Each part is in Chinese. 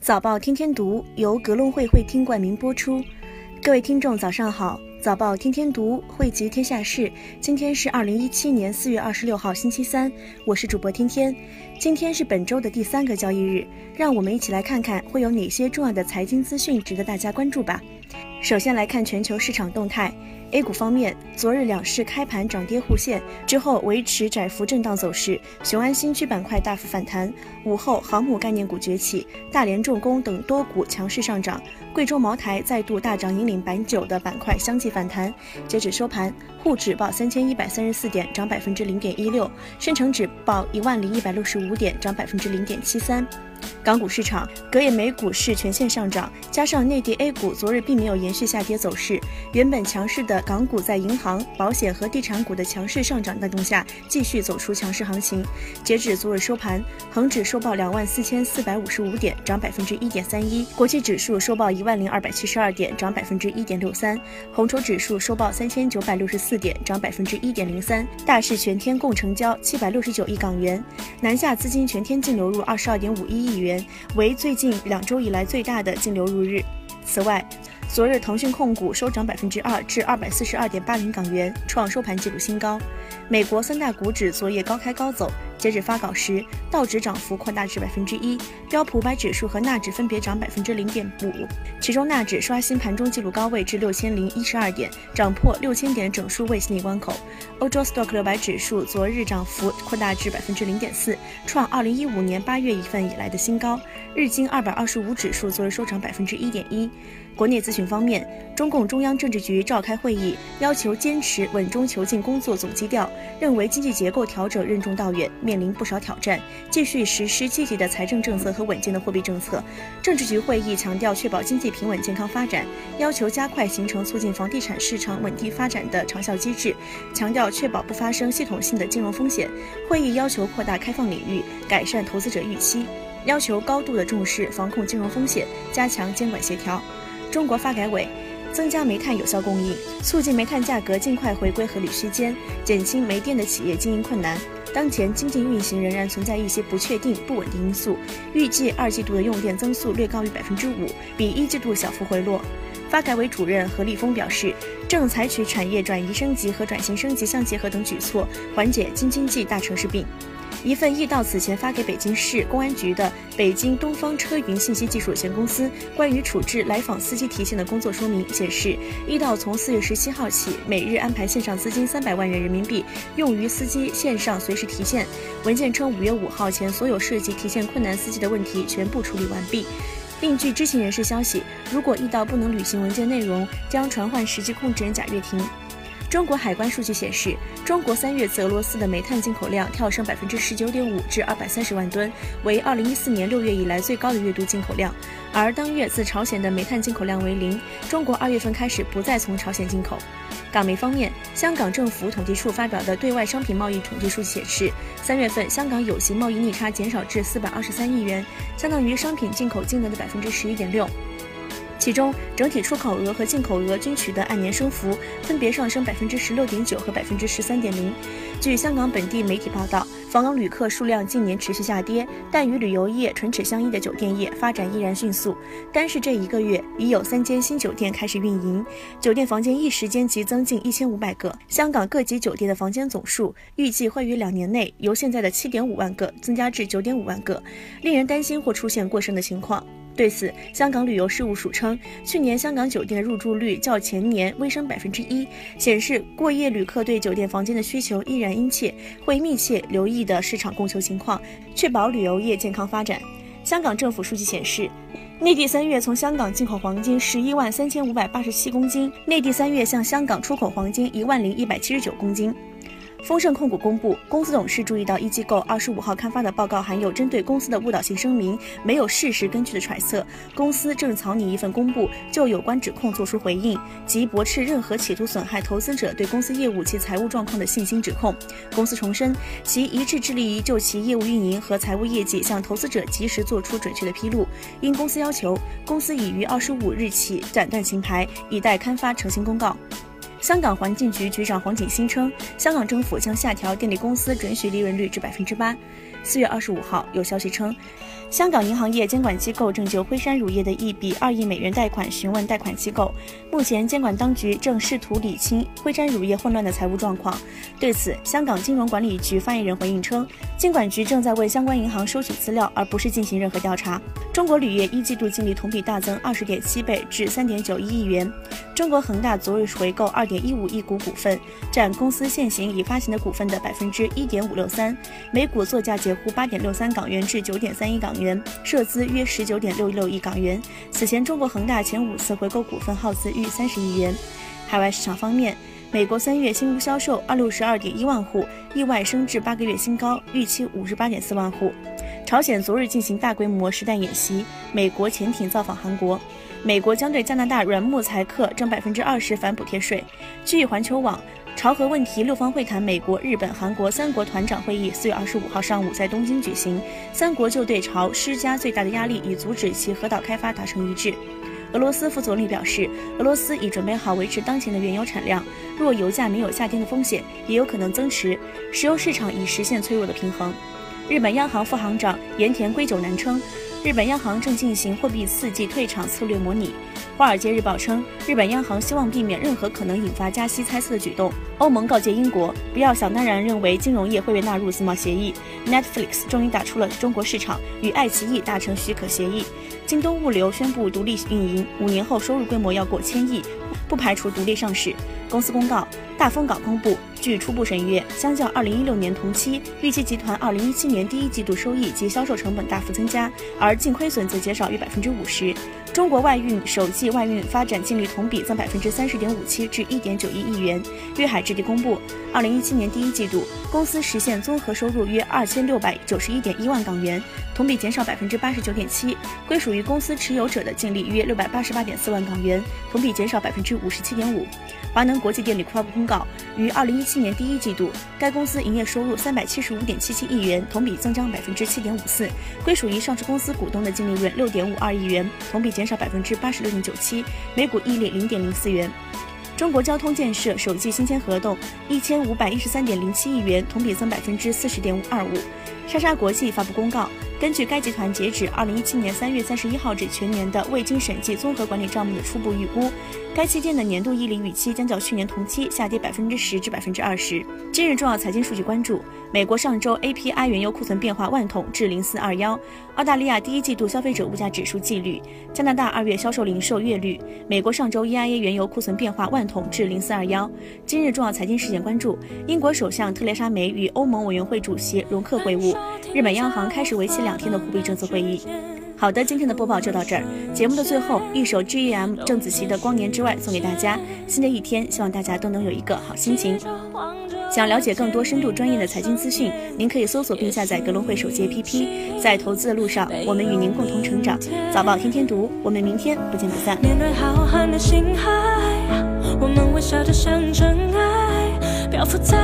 早报天天读由格隆会会听冠名播出。各位听众，早上好！早报天天读汇集天下事。今天是二零一七年四月二十六号，星期三。我是主播天天。今天是本周的第三个交易日，让我们一起来看看会有哪些重要的财经资讯值得大家关注吧。首先来看全球市场动态。A 股方面，昨日两市开盘涨跌互现，之后维持窄幅震荡走势。雄安新区板块大幅反弹，午后航母概念股崛起，大连重工等多股强势上涨。贵州茅台再度大涨，引领白酒的板块相继反弹。截止收盘，沪指报三千一百三十四点，涨百分之零点一六；深成指报一万零一百六十五点，涨百分之零点七三。港股市场，隔夜美股市全线上涨，加上内地 A 股昨日并没有延续下跌走势，原本强势的港股在银行、保险和地产股的强势上涨带动下，继续走出强势行情。截止昨日收盘，恒指收报两万四千四百五十五点，涨百分之一点三一；国际指数收报一万零二百七十二点，涨百分之一点六三；红筹指数收报三千九百六十四点，涨百分之一点零三。大市全天共成交七百六十九亿港元，南下资金全天净流入二十二点五一亿元。为最近两周以来最大的净流入日。此外，昨日腾讯控股收涨百分之二，至二百四十二点八零港元，创收盘纪录新高。美国三大股指昨夜高开高走。截止发稿时，道指涨幅扩大至百分之一，标普五百指数和纳指分别涨百分之零点五，其中纳指刷新盘中纪录高位至六千零一十二点，涨破六千点整数位心理关口。欧洲 Stock 六百指数昨日涨幅扩大至百分之零点四，创二零一五年八月一份以来的新高。日经二百二十五指数昨日收涨百分之一点一。国内咨询方面，中共中央政治局召开会议，要求坚持稳中求进工作总基调，认为经济结构调整任重道远，面临不少挑战，继续实施积极的财政政策和稳健的货币政策。政治局会议强调确保经济平稳健康发展，要求加快形成促进房地产市场稳定发展的长效机制，强调确保不发生系统性的金融风险。会议要求扩大开放领域，改善投资者预期，要求高度的重视防控金融风险，加强监管协调。中国发改委增加煤炭有效供应，促进煤炭价格尽快回归合理区间，减轻煤电的企业经营困难。当前经济运行仍然存在一些不确定、不稳定因素，预计二季度的用电增速略高于百分之五，比一季度小幅回落。发改委主任何立峰表示，正采取产业转移升级和转型升级相结合等举措，缓解京津冀大城市病。一份易到此前发给北京市公安局的北京东方车云信息技术有限公司关于处置来访司机提现的工作说明显示，易到从四月十七号起每日安排线上资金三百万元人民币，用于司机线上随时提现。文件称，五月五号前所有涉及提现困难司机的问题全部处理完毕。另据知情人士消息，如果易到不能履行文件内容，将传唤实际控制人贾跃亭。中国海关数据显示，中国三月自俄罗斯的煤炭进口量跳升百分之十九点五至二百三十万吨，为二零一四年六月以来最高的月度进口量。而当月自朝鲜的煤炭进口量为零。中国二月份开始不再从朝鲜进口。港媒方面，香港政府统计处发表的对外商品贸易统计数据显示，三月份香港有形贸易逆差减少至四百二十三亿元，相当于商品进口金额的百分之十一点六。其中，整体出口额和进口额均取得按年升幅，分别上升百分之十六点九和百分之十三点零。据香港本地媒体报道，访港旅客数量近年持续下跌，但与旅游业唇齿相依的酒店业发展依然迅速。单是这一个月，已有三间新酒店开始运营，酒店房间一时间即增近一千五百个。香港各级酒店的房间总数预计会于两年内由现在的七点五万个增加至九点五万个，令人担心或出现过剩的情况。对此，香港旅游事务署称，去年香港酒店入住率较前年微升百分之一，显示过夜旅客对酒店房间的需求依然殷切，会密切留意的市场供求情况，确保旅游业健康发展。香港政府数据显示，内地三月从香港进口黄金十一万三千五百八十七公斤，内地三月向香港出口黄金一万零一百七十九公斤。丰盛控股公布，公司董事注意到一机构二十五号刊发的报告含有针对公司的误导性声明，没有事实根据的揣测。公司正草拟一份公布，就有关指控作出回应，即驳斥任何企图损害投资者对公司业务及财务状况的信心指控。公司重申，其一致致力于就其业务运营和财务业绩向投资者及时做出准确的披露。因公司要求，公司已于二十五日起斩断情牌，以待刊发澄清公告。香港环境局局长黄锦星称，香港政府将下调电力公司准许利润率至百分之八。四月二十五号有消息称。香港银行业监管机构正就辉山乳业的一笔二亿美元贷款询问贷款机构。目前，监管当局正试图理清辉山乳业混乱的财务状况。对此，香港金融管理局发言人回应称，监管局正在为相关银行收取资料，而不是进行任何调查。中国铝业一季度净利同比大增二十点七倍，至三点九一亿元。中国恒大昨日回购二点一五亿股股份，占公司现行已发行的股份的百分之一点五六三，每股作价介乎八点六三港元至九点三一港元，涉资约十九点六六亿港元。此前，中国恒大前五次回购股份耗资逾三十亿元。海外市场方面，美国三月新屋销售二六十二点一万户，意外升至八个月新高，预期五十八点四万户。朝鲜昨日进行大规模实弹演习，美国潜艇造访韩国。美国将对加拿大软木材客征百分之二十反补贴税。据环球网，朝核问题六方会谈美国、日本、韩国三国团长会议四月二十五号上午在东京举行，三国就对朝施加最大的压力，以阻止其核岛开发达成一致。俄罗斯副总理表示，俄罗斯已准备好维持当前的原油产量，若油价没有下跌的风险，也有可能增持。石油市场已实现脆弱的平衡。日本央行副行长盐田圭久男称，日本央行正进行货币刺激退场策略模拟。华尔街日报称，日本央行希望避免任何可能引发加息猜测的举动。欧盟告诫英国，不要想当然认为金融业会被纳入自贸协议。Netflix 终于打出了中国市场，与爱奇艺达成许可协议。京东物流宣布独立运营，五年后收入规模要过千亿，不排除独立上市。公司公告，大风港公布，据初步审阅，相较二零一六年同期，预期集团二零一七年第一季度收益及销售成本大幅增加，而净亏损则减少约百分之五十。中国外运首季外运发展净利同比增百分之三十点五七，至一点九一亿元。粤海置地公布，二零一七年第一季度，公司实现综合收入约二千六百九十一点一万港元，同比减少百分之八十九点七。归属于公司持有者的净利约六百八十八点四万港元，同比减少百分之五十七点五。华能国际电力发布公告，于二零一七年第一季度，该公司营业收入三百七十五点七七亿元，同比增长百分之七点五四。归属于上市公司股东的净利润六点五二亿元，同比减减少百分之八十六点九七，每股溢利零点零四元。中国交通建设首季新签合同一千五百一十三点零七亿元，同比增百分之四十点五二五。莎莎国际发布公告，根据该集团截止二零一七年三月三十一号至全年的未经审计综合管理账目的初步预估，该期间的年度溢利预期将较去年同期下跌百分之十至百分之二十。今日重要财经数据关注：美国上周 API 原油库存变化万桶至零四二幺；澳大利亚第一季度消费者物价指数季率；加拿大二月销售零售月率；美国上周 EIA 原油库存变化万桶至零四二幺。今日重要财经事件关注：英国首相特蕾莎梅与欧盟委员会主席容克会晤。日本央行开始为期两天的货币政策会议。好的，今天的播报就到这儿。节目的最后，一首 G.E.M. 郑子琪的《光年之外》送给大家。新的一天，希望大家都能有一个好心情。想了解更多深度专业的财经资讯，您可以搜索并下载格隆汇手机 APP。在投资的路上，我们与您共同成长。早报天天读，我们明天不见不散。面对浩瀚的星海，我们微笑着像尘埃，漂浮在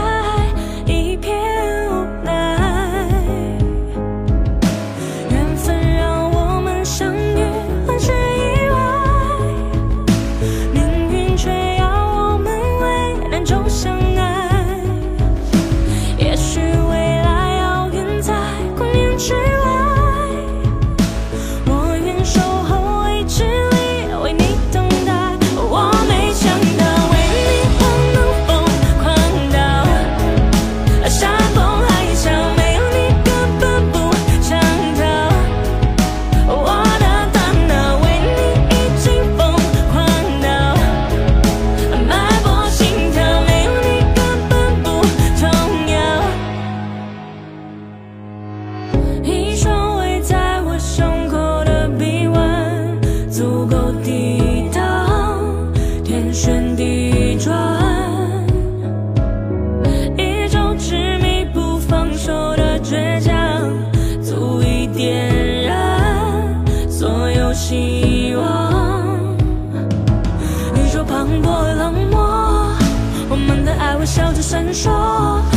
笑着闪烁。